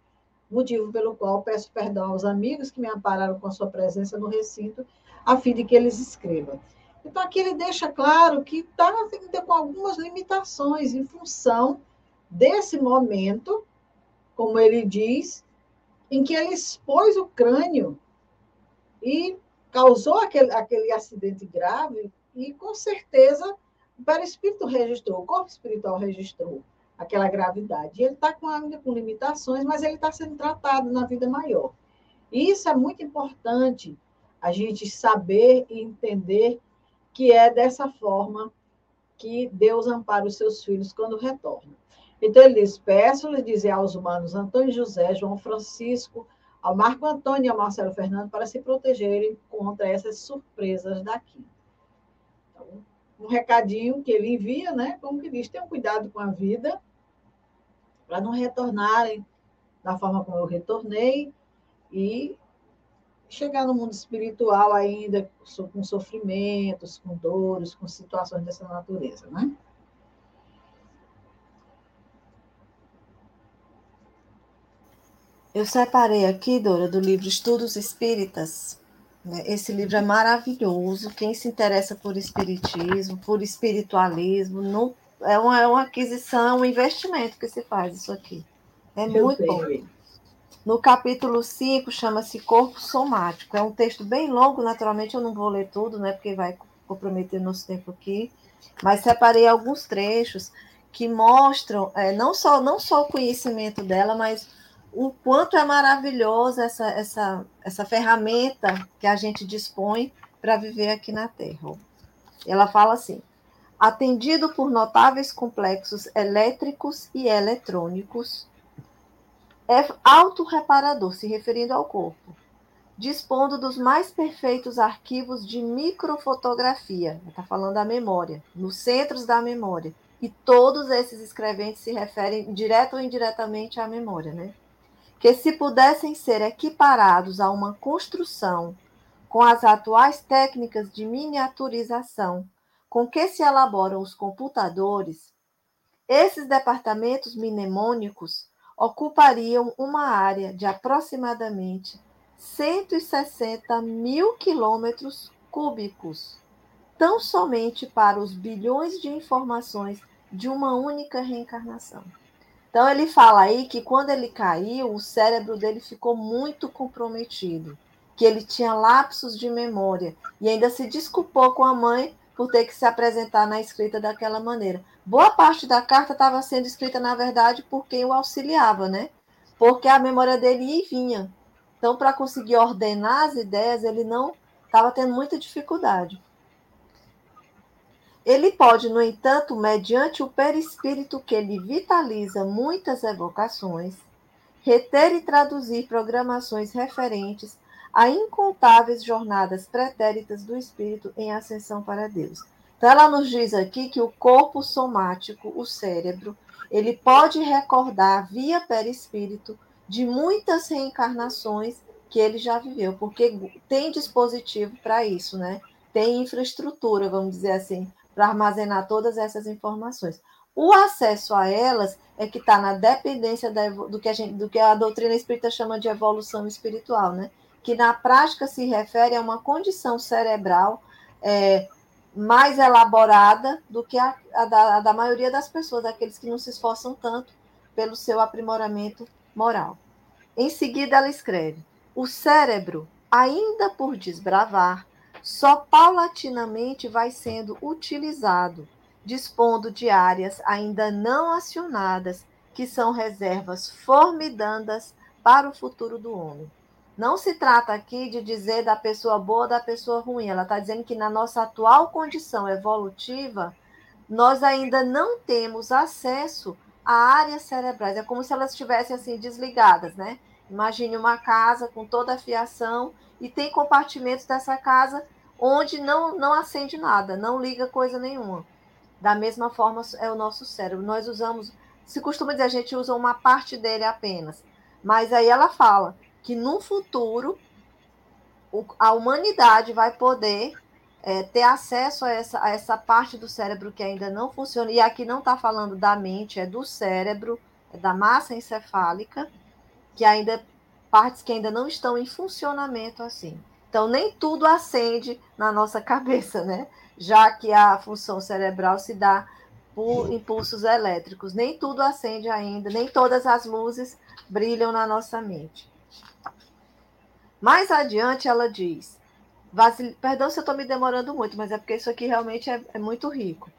motivo pelo qual peço perdão aos amigos que me ampararam com sua presença no recinto, a fim de que eles escrevam. Então, aqui ele deixa claro que está ainda com algumas limitações em função desse momento, como ele diz, em que ele expôs o crânio e causou aquele, aquele acidente grave, e com certeza o perispírito registrou, o corpo espiritual registrou aquela gravidade. E ele está ainda com limitações, mas ele está sendo tratado na vida maior. E isso é muito importante a gente saber e entender que é dessa forma que Deus ampara os seus filhos quando retornam. Então ele diz: Peço-lhe dizer aos humanos Antônio José, João Francisco, ao Marco Antônio e ao Marcelo Fernando para se protegerem contra essas surpresas daqui. Então, um recadinho que ele envia, né? Como que diz, tenham cuidado com a vida, para não retornarem da forma como eu retornei, e chegar no mundo espiritual ainda com sofrimentos, com dores, com situações dessa natureza, né?
Eu separei aqui, Dora, do livro Estudos Espíritas. Né? Esse livro é maravilhoso. Quem se interessa por espiritismo, por espiritualismo, não, é, uma, é uma aquisição, é um investimento que se faz isso aqui. É Eu muito bom. No capítulo 5, chama-se Corpo Somático. É um texto bem longo, naturalmente eu não vou ler tudo, né, porque vai comprometer nosso tempo aqui, mas separei alguns trechos que mostram é, não, só, não só o conhecimento dela, mas o quanto é maravilhosa essa, essa, essa ferramenta que a gente dispõe para viver aqui na Terra. Ela fala assim: atendido por notáveis complexos elétricos e eletrônicos, é autorreparador, se referindo ao corpo, dispondo dos mais perfeitos arquivos de microfotografia, está falando da memória, nos centros da memória, e todos esses escreventes se referem direto ou indiretamente à memória, né? Que se pudessem ser equiparados a uma construção com as atuais técnicas de miniaturização com que se elaboram os computadores, esses departamentos mnemônicos ocupariam uma área de aproximadamente 160 mil quilômetros cúbicos, tão somente para os bilhões de informações de uma única reencarnação. Então ele fala aí que quando ele caiu, o cérebro dele ficou muito comprometido, que ele tinha lapsos de memória e ainda se desculpou com a mãe por ter que se apresentar na escrita daquela maneira. Boa parte da carta estava sendo escrita, na verdade, por quem o auxiliava, né? Porque a memória dele ia e vinha. Então, para conseguir ordenar as ideias, ele não estava tendo muita dificuldade. Ele pode, no entanto, mediante o perispírito que lhe vitaliza muitas evocações, reter e traduzir programações referentes a incontáveis jornadas pretéritas do espírito em ascensão para Deus. Então, ela nos diz aqui que o corpo somático, o cérebro, ele pode recordar via perispírito de muitas reencarnações que ele já viveu, porque tem dispositivo para isso, né? Tem infraestrutura, vamos dizer assim, para armazenar todas essas informações. O acesso a elas é que está na dependência da, do, que a gente, do que a doutrina espírita chama de evolução espiritual, né? que na prática se refere a uma condição cerebral é, mais elaborada do que a, a, da, a da maioria das pessoas, daqueles que não se esforçam tanto pelo seu aprimoramento moral. Em seguida, ela escreve: o cérebro, ainda por desbravar, só paulatinamente vai sendo utilizado, dispondo de áreas ainda não acionadas, que são reservas formidandas para o futuro do homem. Não se trata aqui de dizer da pessoa boa da pessoa ruim. Ela está dizendo que na nossa atual condição evolutiva, nós ainda não temos acesso a áreas cerebrais. É como se elas estivessem assim desligadas, né? Imagine uma casa com toda a fiação e tem compartimentos dessa casa onde não, não acende nada, não liga coisa nenhuma. Da mesma forma é o nosso cérebro. Nós usamos, se costuma dizer, a gente usa uma parte dele apenas. Mas aí ela fala que no futuro a humanidade vai poder é, ter acesso a essa, a essa parte do cérebro que ainda não funciona. E aqui não está falando da mente, é do cérebro, é da massa encefálica, que ainda partes que ainda não estão em funcionamento assim. Então, nem tudo acende na nossa cabeça, né? Já que a função cerebral se dá por impulsos elétricos. Nem tudo acende ainda, nem todas as luzes brilham na nossa mente. Mais adiante, ela diz: Vasil... Perdão se eu estou me demorando muito, mas é porque isso aqui realmente é, é muito rico.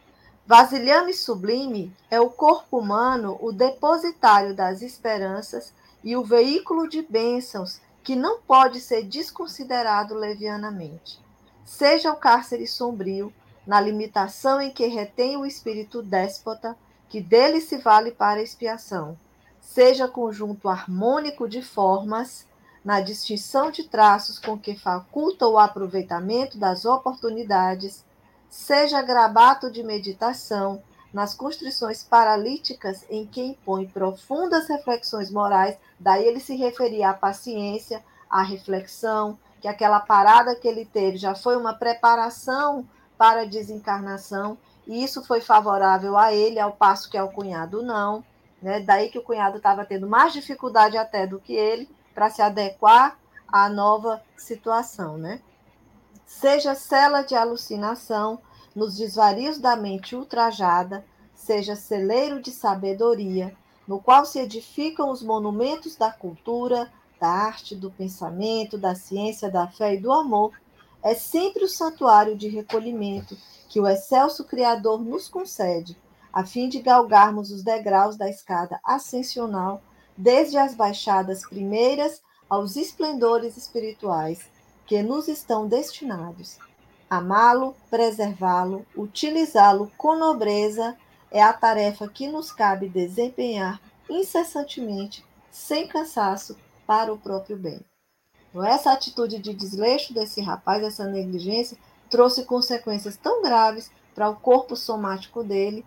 Vasilhame sublime é o corpo humano, o depositário das esperanças e o veículo de bênçãos que não pode ser desconsiderado levianamente. Seja o cárcere sombrio, na limitação em que retém o espírito déspota, que dele se vale para expiação, seja conjunto harmônico de formas na distinção de traços com que faculta o aproveitamento das oportunidades, seja grabato de meditação nas constrições paralíticas em que impõe profundas reflexões morais, daí ele se referia à paciência, à reflexão, que aquela parada que ele teve já foi uma preparação para a desencarnação, e isso foi favorável a ele, ao passo que ao cunhado não. Né? Daí que o cunhado estava tendo mais dificuldade até do que ele para se adequar à nova situação. Né? Seja cela de alucinação, nos desvarios da mente ultrajada, seja celeiro de sabedoria, no qual se edificam os monumentos da cultura, da arte, do pensamento, da ciência, da fé e do amor, é sempre o santuário de recolhimento que o excelso Criador nos concede, a fim de galgarmos os degraus da escada ascensional, desde as baixadas primeiras aos esplendores espirituais que nos estão destinados. Amá-lo, preservá-lo, utilizá-lo com nobreza é a tarefa que nos cabe desempenhar incessantemente, sem cansaço, para o próprio bem. Então, essa atitude de desleixo desse rapaz, essa negligência, trouxe consequências tão graves para o corpo somático dele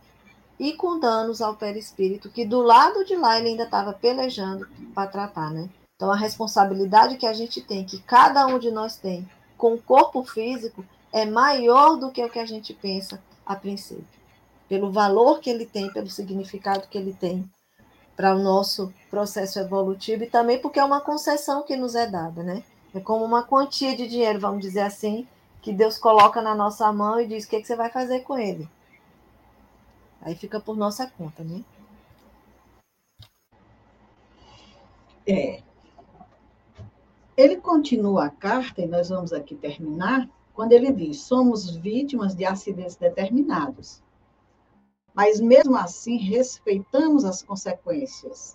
e com danos ao perispírito, que do lado de lá ele ainda estava pelejando para tratar, né? Então, a responsabilidade que a gente tem, que cada um de nós tem com o corpo físico, é maior do que o que a gente pensa a princípio pelo valor que ele tem, pelo significado que ele tem para o nosso processo evolutivo e também porque é uma concessão que nos é dada, né? É como uma quantia de dinheiro, vamos dizer assim, que Deus coloca na nossa mão e diz o que, é que você vai fazer com ele. Aí fica por nossa conta, né?
É. Ele continua a carta, e nós vamos aqui terminar, quando ele diz: somos vítimas de acidentes determinados mas mesmo assim respeitamos as consequências.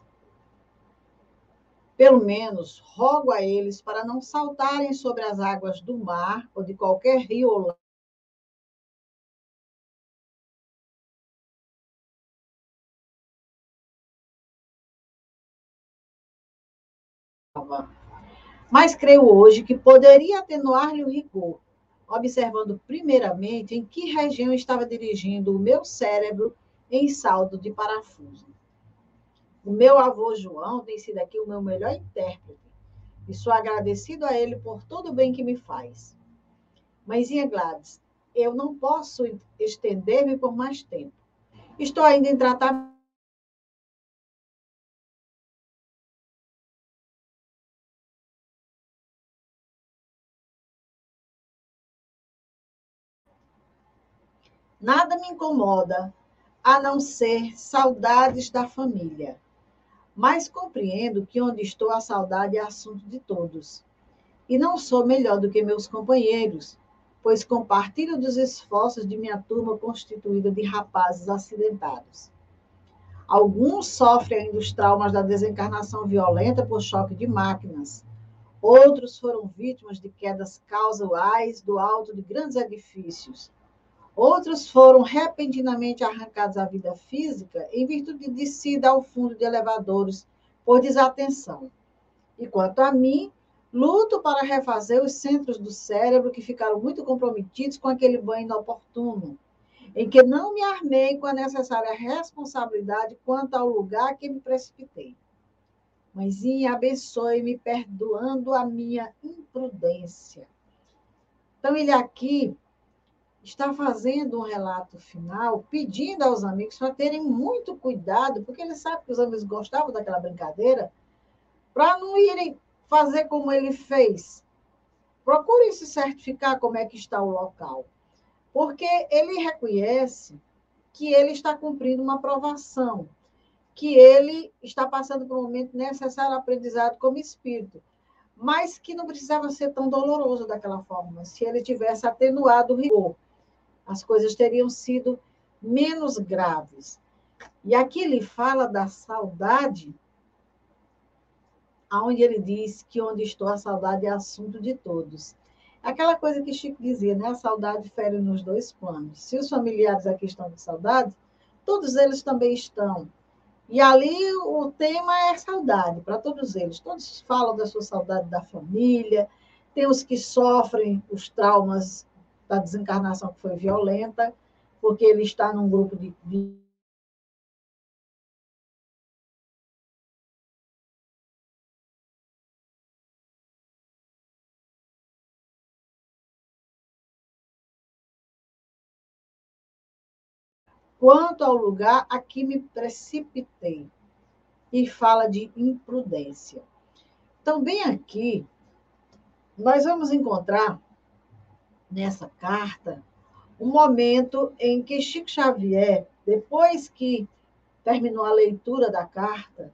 Pelo menos rogo a eles para não saltarem sobre as águas do mar ou de qualquer rio ou Mas creio hoje que poderia atenuar-lhe o rigor, observando primeiramente em que região estava dirigindo o meu cérebro em saldo de parafuso. O meu avô João tem sido aqui o meu melhor intérprete e sou agradecido a ele por todo o bem que me faz. Mãezinha Gladys, eu não posso estender-me por mais tempo. Estou ainda em tratamento Nada me incomoda, a não ser saudades da família. Mas compreendo que onde estou, a saudade é assunto de todos. E não sou melhor do que meus companheiros, pois compartilho dos esforços de minha turma constituída de rapazes acidentados. Alguns sofrem ainda os traumas da desencarnação violenta por choque de máquinas. Outros foram vítimas de quedas causais do alto de grandes edifícios Outros foram repentinamente arrancados à vida física em virtude de descida ao fundo de elevadores por desatenção. E quanto a mim, luto para refazer os centros do cérebro que ficaram muito comprometidos com aquele banho inoportuno, em que não me armei com a necessária responsabilidade quanto ao lugar que me precipitei. Mãezinha, abençoe-me, perdoando a minha imprudência. Então, ele aqui está fazendo um relato final, pedindo aos amigos para terem muito cuidado, porque ele sabe que os amigos gostavam daquela brincadeira, para não irem fazer como ele fez. Procurem se certificar como é que está o local, porque ele reconhece que ele está cumprindo uma aprovação, que ele está passando por um momento necessário aprendizado como espírito, mas que não precisava ser tão doloroso daquela forma, se ele tivesse atenuado o rigor as coisas teriam sido menos graves. E aqui ele fala da saudade, aonde ele diz que onde estou a saudade é assunto de todos. Aquela coisa que Chico dizia, né? A saudade fere nos dois planos. Se os familiares aqui estão com saudade, todos eles também estão. E ali o tema é saudade para todos eles. Todos falam da sua saudade da família, tem os que sofrem os traumas da desencarnação que foi violenta, porque ele está num grupo de, de quanto ao lugar a que me precipitei. E fala de imprudência. Também aqui, nós vamos encontrar nessa carta um momento em que Chico Xavier, depois que terminou a leitura da carta,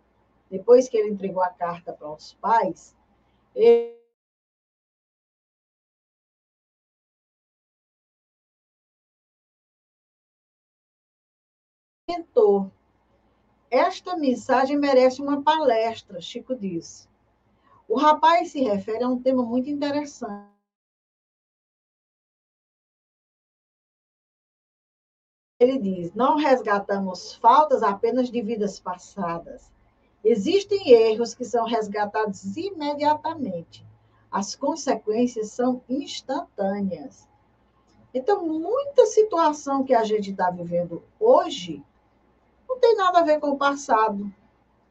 depois que ele entregou a carta para os pais, ele. Esta mensagem merece uma palestra, Chico disse. O rapaz se refere a um tema muito interessante. Ele diz: não resgatamos faltas apenas de vidas passadas. Existem erros que são resgatados imediatamente. As consequências são instantâneas. Então, muita situação que a gente está vivendo hoje não tem nada a ver com o passado.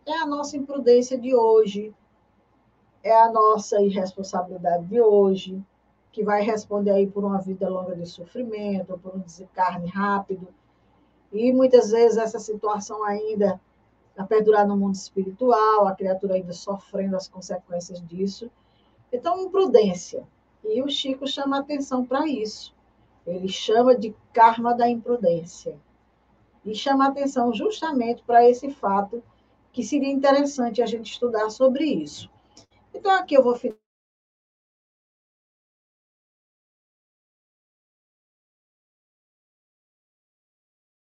É a nossa imprudência de hoje, é a nossa irresponsabilidade de hoje, que vai responder aí por uma vida longa de sofrimento, por um desencarne rápido. E muitas vezes essa situação ainda a perdurar no mundo espiritual, a criatura ainda sofrendo as consequências disso. Então, imprudência. E o Chico chama atenção para isso. Ele chama de karma da imprudência e chama atenção justamente para esse fato que seria interessante a gente estudar sobre isso. Então, aqui eu vou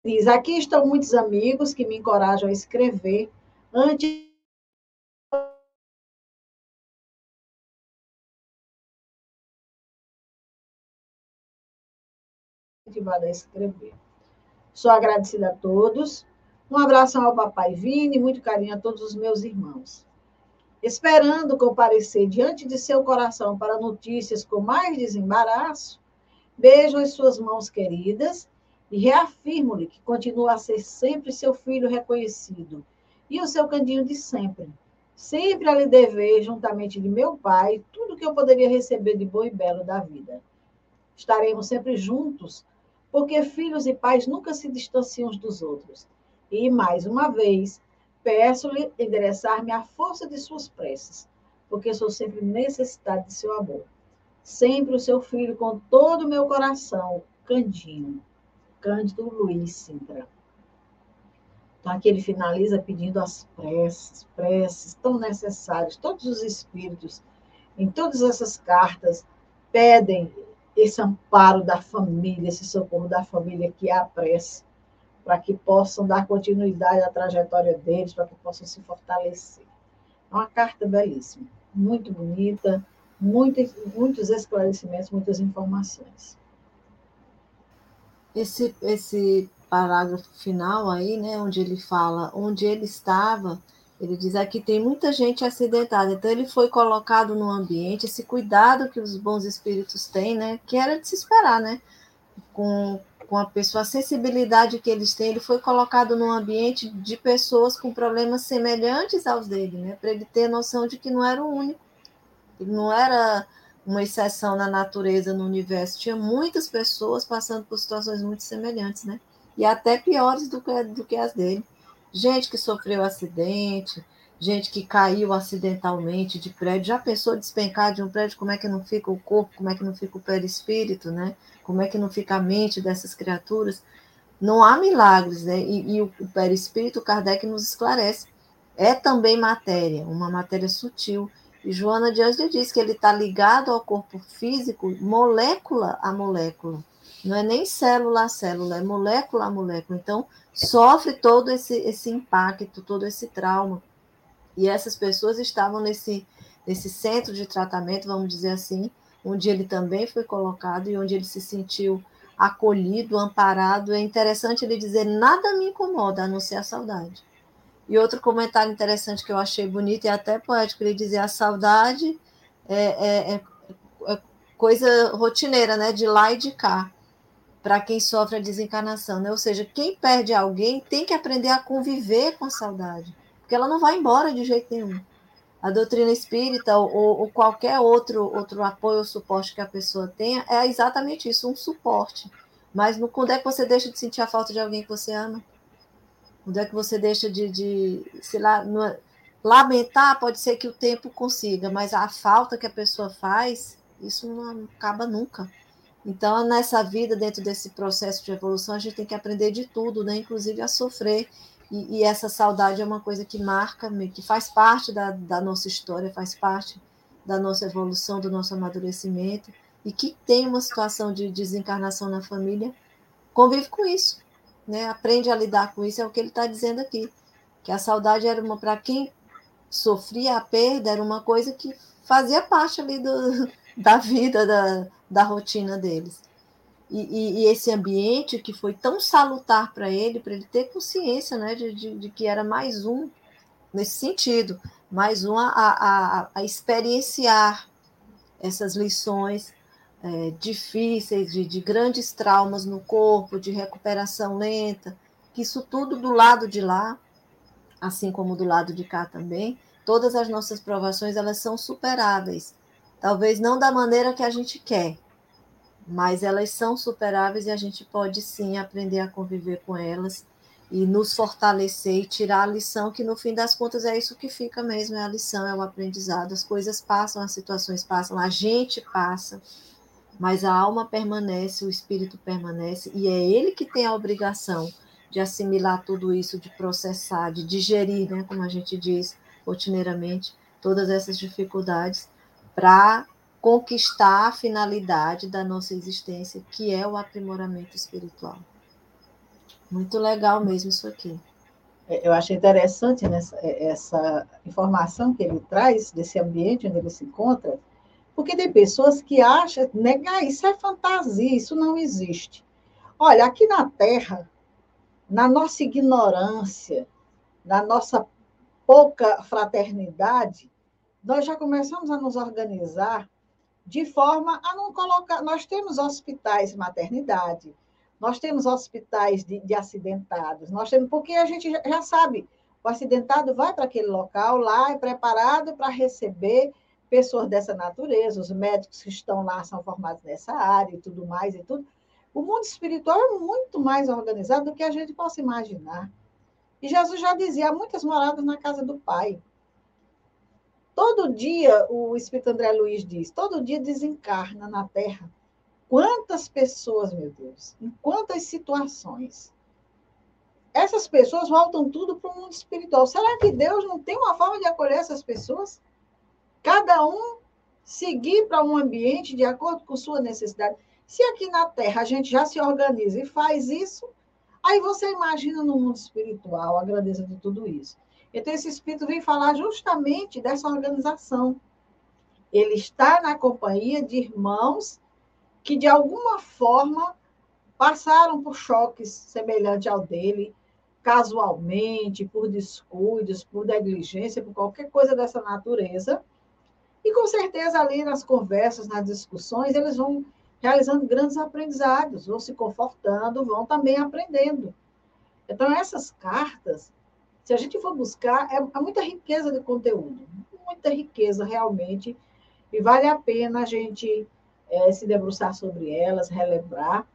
Diz, aqui estão muitos amigos que me encorajam a escrever antes a escrever. Sou agradecida a todos. Um abraço ao papai Vini, muito carinho a todos os meus irmãos. Esperando comparecer diante de seu coração para notícias com mais desembaraço, beijo as suas mãos queridas e reafirmo-lhe que continua a ser sempre seu filho reconhecido e o seu candinho de sempre. Sempre a lhe dever, juntamente de meu pai, tudo que eu poderia receber de bom e belo da vida. Estaremos sempre juntos porque filhos e pais nunca se distanciam uns dos outros. E, mais uma vez, peço-lhe endereçar-me à força de suas preces, porque sou sempre necessitado de seu amor. Sempre o seu filho, com todo o meu coração, Candinho. Cândido Luiz Sintra. Então, aqui ele finaliza pedindo as preces, preces tão necessárias. Todos os espíritos, em todas essas cartas, pedem esse amparo da família, esse socorro da família que é a prece, para que possam dar continuidade à trajetória deles, para que possam se fortalecer. É uma carta belíssima, muito bonita, muito, muitos esclarecimentos, muitas informações.
Esse, esse parágrafo final aí, né, onde ele fala onde ele estava, ele diz aqui tem muita gente acidentada, então ele foi colocado no ambiente, esse cuidado que os bons espíritos têm, né? Que era de se esperar, né? Com, com a pessoa, a sensibilidade que eles têm, ele foi colocado num ambiente de pessoas com problemas semelhantes aos dele, né? Para ele ter noção de que não era o único, ele não era uma exceção na natureza, no universo, tinha muitas pessoas passando por situações muito semelhantes, né? E até piores do que, do que as dele gente que sofreu acidente, gente que caiu acidentalmente de prédio. Já pensou despencar de um prédio? Como é que não fica o corpo? Como é que não fica o perispírito, né? Como é que não fica a mente dessas criaturas? Não há milagres, né? E, e o, o perispírito, Kardec nos esclarece, é também matéria, uma matéria sutil. Joana de Anjos diz que ele está ligado ao corpo físico, molécula a molécula. Não é nem célula a célula, é molécula a molécula. Então, sofre todo esse, esse impacto, todo esse trauma. E essas pessoas estavam nesse, nesse centro de tratamento, vamos dizer assim, onde ele também foi colocado e onde ele se sentiu acolhido, amparado. É interessante ele dizer: nada me incomoda a não ser a saudade. E outro comentário interessante que eu achei bonito e até poético, ele dizer: a saudade é, é, é, é coisa rotineira, né? De lá e de cá para quem sofre a desencarnação, né? Ou seja, quem perde alguém tem que aprender a conviver com a saudade, porque ela não vai embora de jeito nenhum. A doutrina espírita ou, ou qualquer outro outro apoio ou suporte que a pessoa tenha é exatamente isso, um suporte, Mas no, quando é que você deixa de sentir a falta de alguém que você ama? Quando é que você deixa de, de sei lá, no, lamentar? Pode ser que o tempo consiga, mas a falta que a pessoa faz, isso não acaba nunca. Então, nessa vida, dentro desse processo de evolução, a gente tem que aprender de tudo, né? inclusive a sofrer. E, e essa saudade é uma coisa que marca, que faz parte da, da nossa história, faz parte da nossa evolução, do nosso amadurecimento, e que tem uma situação de desencarnação na família, convive com isso, né? aprende a lidar com isso, é o que ele está dizendo aqui. Que a saudade era uma, para quem sofria a perda, era uma coisa que fazia parte ali do, da vida, da, da rotina deles. E, e, e, esse ambiente que foi tão salutar para ele, para ele ter consciência né, de, de, de, que era mais um, nesse sentido, mais um a, a, a experienciar essas lições é, difíceis, de, de grandes traumas no corpo, de recuperação lenta, que isso tudo do lado de lá, assim como do lado de cá também, todas as nossas provações elas são superáveis Talvez não da maneira que a gente quer, mas elas são superáveis e a gente pode sim aprender a conviver com elas e nos fortalecer e tirar a lição, que no fim das contas é isso que fica mesmo, é a lição, é o aprendizado. As coisas passam, as situações passam, a gente passa, mas a alma permanece, o espírito permanece, e é ele que tem a obrigação de assimilar tudo isso, de processar, de digerir, né, como a gente diz rotineiramente, todas essas dificuldades para conquistar a finalidade da nossa existência, que é o aprimoramento espiritual. Muito legal mesmo isso aqui.
É, eu achei interessante é, essa informação que ele traz desse ambiente onde ele se encontra, porque tem pessoas que acham, negar isso é fantasia, isso não existe. Olha, aqui na Terra, na nossa ignorância, na nossa pouca fraternidade, nós já começamos a nos organizar de forma a não colocar. Nós temos hospitais de maternidade, nós temos hospitais de, de acidentados, nós temos, porque a gente já sabe, o acidentado vai para aquele local, lá é preparado para receber pessoas dessa natureza, os médicos que estão lá são formados nessa área e tudo mais e tudo. O mundo espiritual é muito mais organizado do que a gente possa imaginar. E Jesus já dizia: há muitas moradas na casa do Pai. Todo dia, o Espírito André Luiz diz, todo dia desencarna na Terra. Quantas pessoas, meu Deus, em quantas situações. Essas pessoas voltam tudo para o mundo espiritual. Será que Deus não tem uma forma de acolher essas pessoas? Cada um seguir para um ambiente de acordo com sua necessidade. Se aqui na Terra a gente já se organiza e faz isso, aí você imagina no mundo espiritual a grandeza de tudo isso. Então, esse espírito vem falar justamente dessa organização. Ele está na companhia de irmãos que, de alguma forma, passaram por choques semelhantes ao dele, casualmente, por descuidos, por negligência, por qualquer coisa dessa natureza. E, com certeza, ali nas conversas, nas discussões, eles vão realizando grandes aprendizados, vão se confortando, vão também aprendendo. Então, essas cartas se a gente for buscar, é, é muita riqueza de conteúdo, muita riqueza realmente, e vale a pena a gente é, se debruçar sobre elas, relembrar.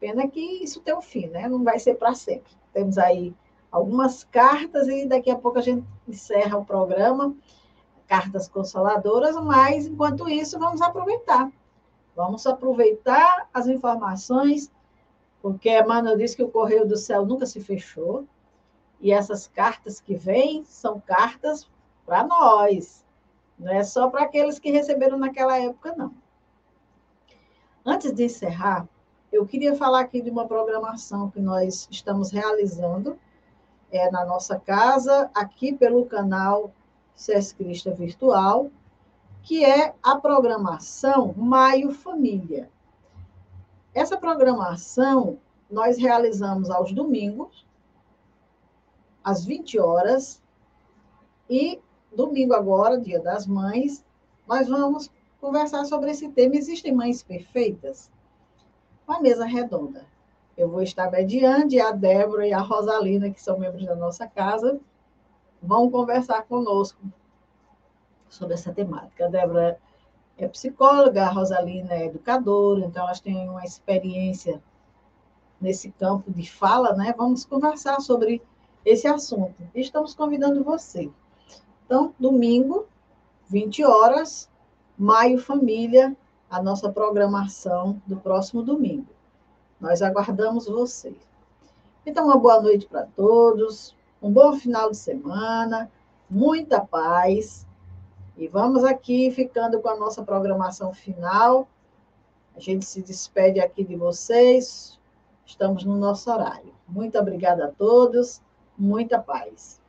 Pena que isso tem um fim, né? Não vai ser para sempre. Temos aí algumas cartas e daqui a pouco a gente encerra o programa, cartas consoladoras, mas enquanto isso, vamos aproveitar. Vamos aproveitar as informações, porque Emmanuel disse que o correio do céu nunca se fechou. E essas cartas que vêm são cartas para nós, não é só para aqueles que receberam naquela época, não. Antes de encerrar, eu queria falar aqui de uma programação que nós estamos realizando é, na nossa casa, aqui pelo canal Sescrista Virtual, que é a programação Maio Família. Essa programação nós realizamos aos domingos, às 20 horas. E domingo agora, Dia das Mães, nós vamos conversar sobre esse tema. Existem mães perfeitas? Uma mesa redonda. Eu vou estar mediando e a Débora e a Rosalina, que são membros da nossa casa, vão conversar conosco sobre essa temática. A Débora é psicóloga, a Rosalina é educadora, então elas têm uma experiência nesse campo de fala, né? Vamos conversar sobre esse assunto. Estamos convidando você. Então, domingo, 20 horas, Maio Família, a nossa programação do próximo domingo. Nós aguardamos você. Então, uma boa noite para todos, um bom final de semana, muita paz. E vamos aqui ficando com a nossa programação final. A gente se despede aqui de vocês. Estamos no nosso horário. Muito obrigada a todos. Muita paz.